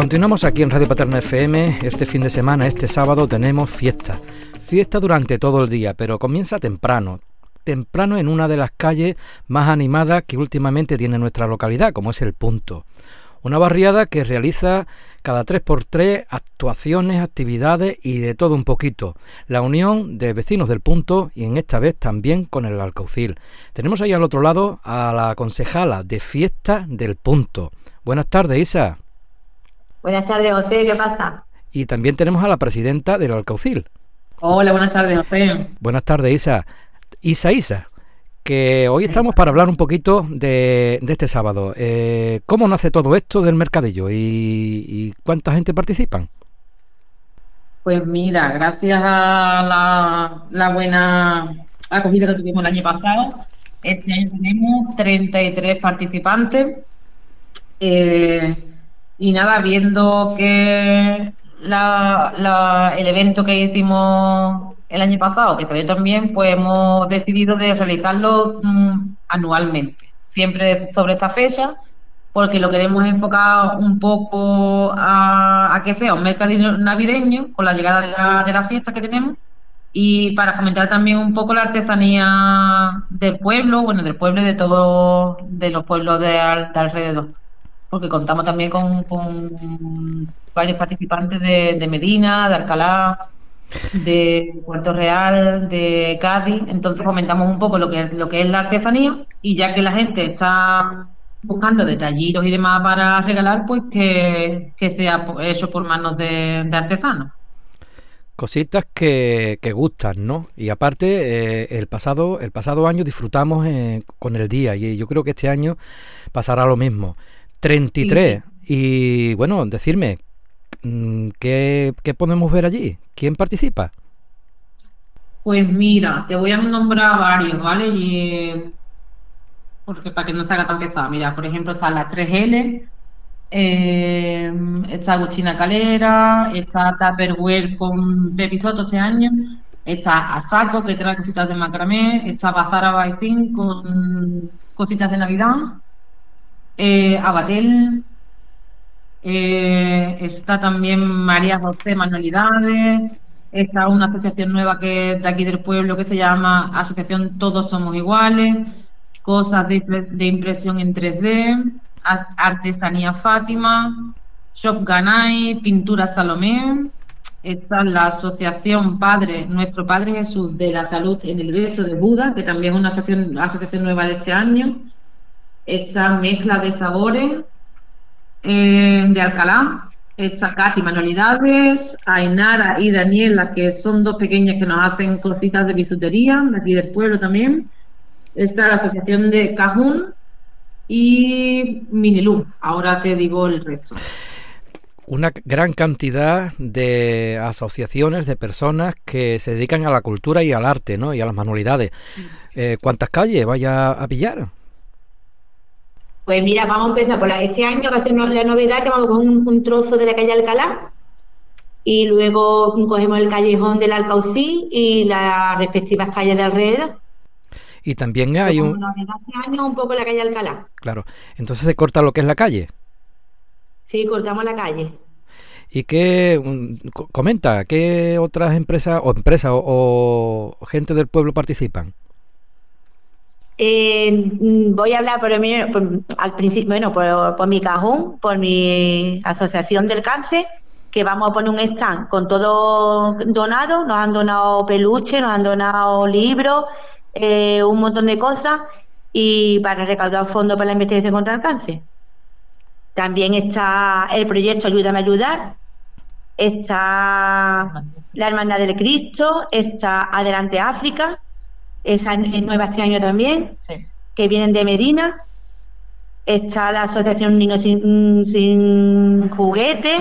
Continuamos aquí en Radio Paterna FM. Este fin de semana, este sábado, tenemos fiesta. Fiesta durante todo el día, pero comienza temprano. Temprano en una de las calles más animadas que últimamente tiene nuestra localidad, como es el Punto. Una barriada que realiza cada 3x3 actuaciones, actividades y de todo un poquito. La unión de vecinos del punto y en esta vez también con el Alcaucil. Tenemos ahí al otro lado a la concejala de fiesta del punto. Buenas tardes, Isa. Buenas tardes, José, ¿qué pasa? Y también tenemos a la presidenta del Alcaucil. Hola, buenas tardes, José. Buenas tardes, Isa. Isa, Isa, que hoy estamos para hablar un poquito de, este sábado. Eh, ¿Cómo nace todo esto del mercadillo y, cuánta gente participan? Pues mira, gracias a la, buena acogida que tuvimos el año pasado, este año tenemos 33 participantes. Eh, y nada, viendo que el evento que hicimos el año pasado, que salió también, pues hemos decidido de realizarlo mm, anualmente, siempre sobre esta fecha, porque lo queremos enfocar un poco a, que sea un mercadillo navideño con la llegada de la, de la fiesta que tenemos y para fomentar también un poco la artesanía del pueblo, bueno, del pueblo y de todos de los pueblos de, alrededor. Porque contamos también con, varios participantes de, Medina, de Alcalá, de Puerto Real, de Cádiz, entonces comentamos un poco lo que, lo que es la artesanía y ya que la gente está buscando detallitos y demás para regalar, pues que, sea hecho por manos de, artesanos. Cositas que, gustan, ¿no? Y aparte, eh, el, pasado, el pasado año disfrutamos eh, con el día y yo creo que este año pasará lo mismo. 33. Y bueno, decirme, Mm, ¿Qué, podemos ver allí? ¿Quién participa? Pues mira, te voy a nombrar varios, ¿vale? Y, porque para que no se haga tan pesado. Mira, por ejemplo, están las 3L, eh, está Agustina Calera, está Tupperware con Pepisoto este año, está Asaco, que trae cositas de macramé, está Bazara Baicín con cositas de Navidad, eh, Abatel, eh, está también María José Manualidades, está una asociación nueva que de aquí del pueblo que se llama Asociación Todos Somos Iguales, cosas de, impresión en 3D, Artesanía Fátima, Shop Ganay, Pintura Salomé, está la Asociación Padre, Nuestro Padre Jesús de la Salud en el Beso de Buda, que también es una asociación, asociación nueva de este año, está Mezcla de Sabores, eh, de Alcalá. Está Katy Manualidades, Ainara y Daniela, que son dos pequeñas que nos hacen cositas de bisutería, de aquí del pueblo también. Está la asociación de Cajún y Minilú. Ahora te digo el resto una gran cantidad de asociaciones, de personas que se dedican a la cultura y al arte, ¿no? Y a las manualidades. Eh, ¿Cuántas calles vaya a pillar? Pues mira, vamos a empezar por la, este año, va a ser la novedad que vamos con un, trozo de la calle Alcalá y luego cogemos el callejón del Alcaucí y las respectivas calles de alrededor. Y también hay un... Este un poco la calle Alcalá. Claro, entonces se corta lo que es la calle. Sí, cortamos la calle. ¿Y qué comenta? ¿Qué otras empresas o empresas o gente del pueblo participan? Eh, mm, voy a hablar por, al principio, bueno, por, mi cajón, por mi asociación del cáncer, que vamos a poner un stand con todo donado. Nos han donado peluches, nos han donado libros, eh, un montón de cosas y para recaudar fondos para la investigación contra el cáncer. También está el proyecto Ayúdame a ayudar, está la Hermandad del Cristo, está Adelante África, esa es nueva este año también, que vienen de Medina. Está la Asociación Niños sin, sin Juguete.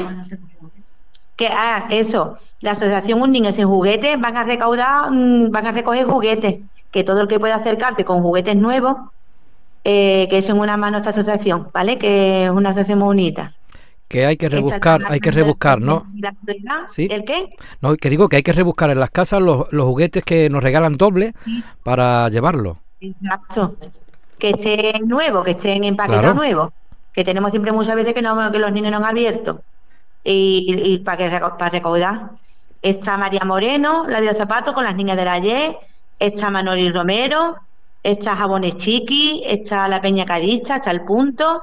Que, ah, eso, la Asociación Un Niño Sin Juguete van a recaudar, mm, van a recoger juguetes, que todo el que pueda acercarse con juguetes nuevos, eh, que es en una mano esta asociación, ¿vale? Que es una asociación muy bonita que hay que rebuscar, hay que rebuscar, ¿no? ¿Sí? ¿El qué? No, que digo que hay que rebuscar en las casas los, juguetes que nos regalan doble para llevarlo. Exacto. Que estén nuevos, que estén en paquete nuevo. Que tenemos siempre muchas veces que, no, que los niños no han abierto. y, para, que, para recaudar. Está María Moreno, la de los zapatos con las niñas de la ayer, está Manoli Romero, está Jabones Chiqui, está la Peña Cadista, está El Punto,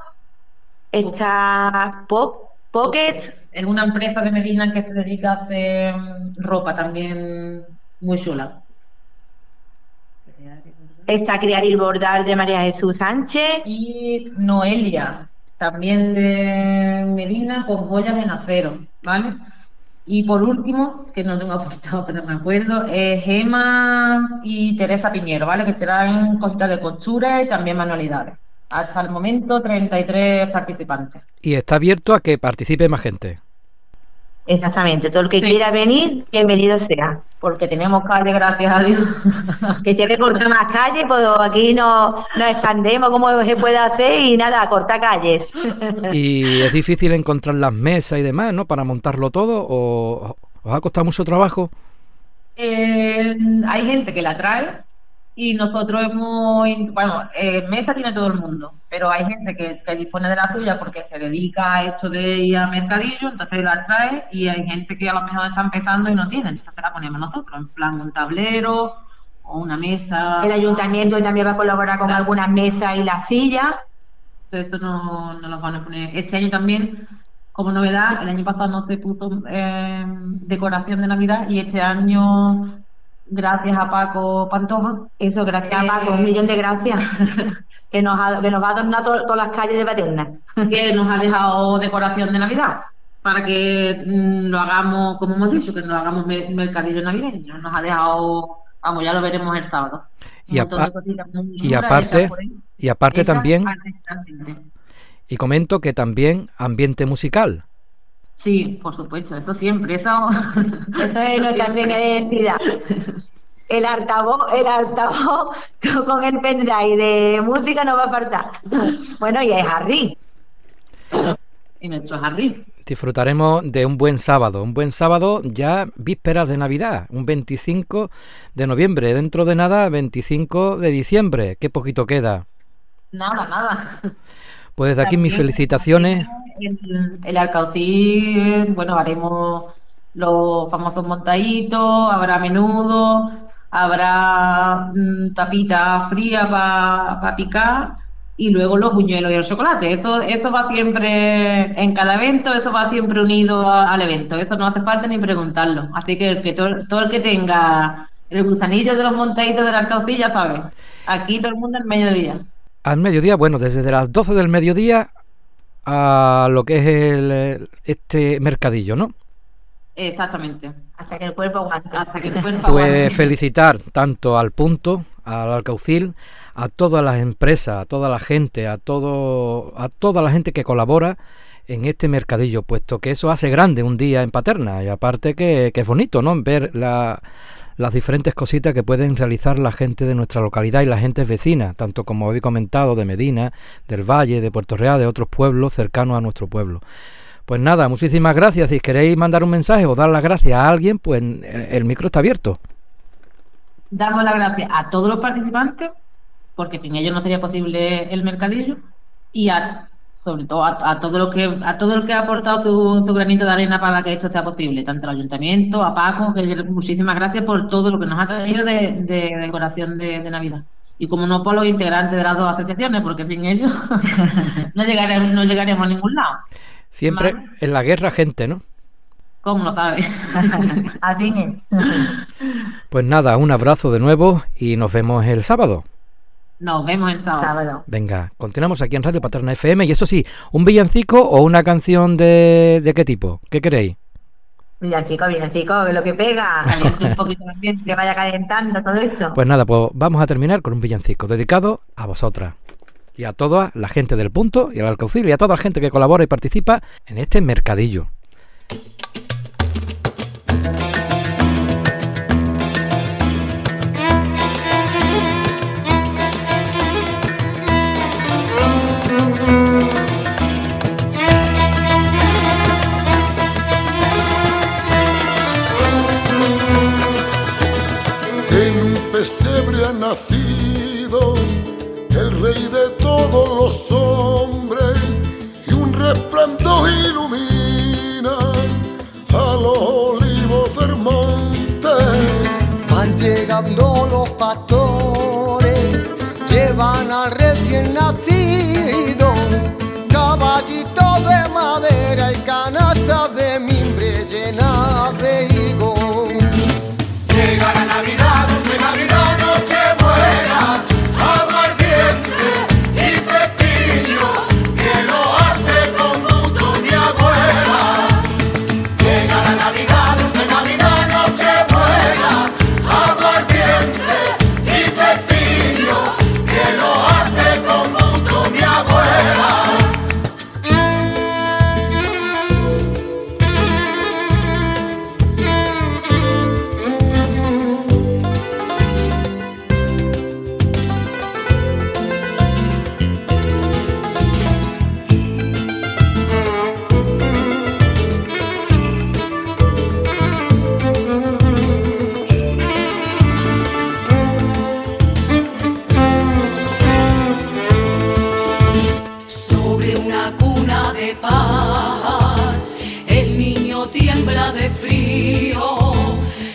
está Pop, Pocket. Es una empresa de Medina que se dedica a hacer ropa también muy chula. Está Crear y Bordar de María Jesús Sánchez. Y Noelia, también de Medina, con joyas en acero, ¿vale? Y por último, que no tengo apuntado, pero me acuerdo, es Gema y Teresa Piñero, ¿vale? Que traen cositas de costura y también manualidades. Hasta el momento, 33 participantes. Y está abierto a que participe más gente. Exactamente, todo el que quiera venir, bienvenido sea. Porque tenemos calle, gracias a Dios. que si hay que cortar más calles, pues aquí nos, nos expandemos como se puede hacer y nada, cortar calles. y es difícil encontrar las mesas y demás, ¿no? Para montarlo todo, o os ha costado mucho trabajo. Eh, hay gente que la trae, y nosotros hemos, bueno, eh, mesa tiene todo el mundo, pero hay gente que, dispone de la suya porque se dedica a esto de ir a mercadillo, entonces la trae y hay gente que a lo mejor está empezando y no tiene, entonces se la ponemos nosotros, en plan un tablero o una mesa. El ayuntamiento también va a colaborar con algunas mesas y las sillas. Entonces eso no, no lo van a poner. Este año también como novedad, el año pasado no se puso eh, decoración de Navidad y este año gracias a Paco Pantoja. Eso, gracias a Paco, un millón de gracias. que, nos ha, que nos va a donar todas las calles de Paterna. que nos ha dejado decoración de Navidad para que mm, lo hagamos, como hemos dicho, que nos hagamos mercadillo navideño. Nos ha dejado, vamos, ya lo veremos el sábado. Y, y aparte, y aparte también, y comento que también ambiente musical. Sí, por supuesto, eso siempre, eso, eso es nuestra identidad. El altavoz, el altavoz con el pendrive de música no va a faltar. Bueno, y es Harry. Y nuestro Harry. Disfrutaremos de un buen sábado, un buen sábado ya vísperas de Navidad, un 25 de noviembre, dentro de nada 25 de diciembre, qué poquito queda. Nada, nada. Pues desde aquí mis felicitaciones. El, el bueno, haremos los famosos montaditos, habrá menudo, habrá mm, tapita fría para picar y luego los buñuelos y el chocolate. Eso, eso va siempre en cada evento, eso va siempre unido al evento. Eso no hace falta ni preguntarlo. Así que, que todo, el que tenga el gusanillo de los montaditos del Alcaucil ya sabe. Aquí todo el mundo al mediodía al mediodía, bueno, desde las 12 del mediodía a lo que es el, este mercadillo, ¿no? Exactamente. Hasta que el cuerpo aguante. Hasta que el cuerpo pues felicitar tanto al punto, al alcaucil, a todas las empresas, a toda la gente, a todo, a toda la gente que colabora en este mercadillo, puesto que eso hace grande un día en Paterna y aparte que, es bonito, ¿no? Ver la, las diferentes cositas que pueden realizar la gente de nuestra localidad y la gente vecina, tanto como habéis comentado, de Medina, del Valle, de Puerto Real, de otros pueblos cercanos a nuestro pueblo. Pues nada, muchísimas gracias. Si queréis mandar un mensaje o dar las gracias a alguien, pues el micro está abierto. Damos las gracias a todos los participantes, porque sin ellos no sería posible el mercadillo, y a sobre todo a, todo lo que a todo el que ha aportado su, granito de arena para que esto sea posible, tanto al ayuntamiento, a Paco, que muchísimas gracias por todo lo que nos ha traído de, decoración de, Navidad. Y como no por los integrantes de las dos asociaciones, porque sin ellos no llegaremos, no llegaremos a ningún lado. Siempre en la guerra gente, ¿no? ¿Cómo lo sabes? Así Pues nada, un abrazo de nuevo y nos vemos el sábado. Nos vemos el sábado. Venga, continuamos aquí en Radio Paterna FM. Y eso sí, ¿un villancico o una canción de, de qué tipo? ¿Qué queréis? Villancico, villancico, que lo que pega. un poquito que vaya calentando todo esto. Pues nada, pues vamos a terminar con un villancico dedicado a vosotras. Y a toda la gente del punto y al alcaucil y a toda la gente que colabora y participa en este mercadillo. cambiando los patos. de frío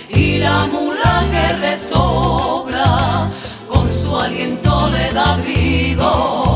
y la mula que resobla con su aliento le da abrigo.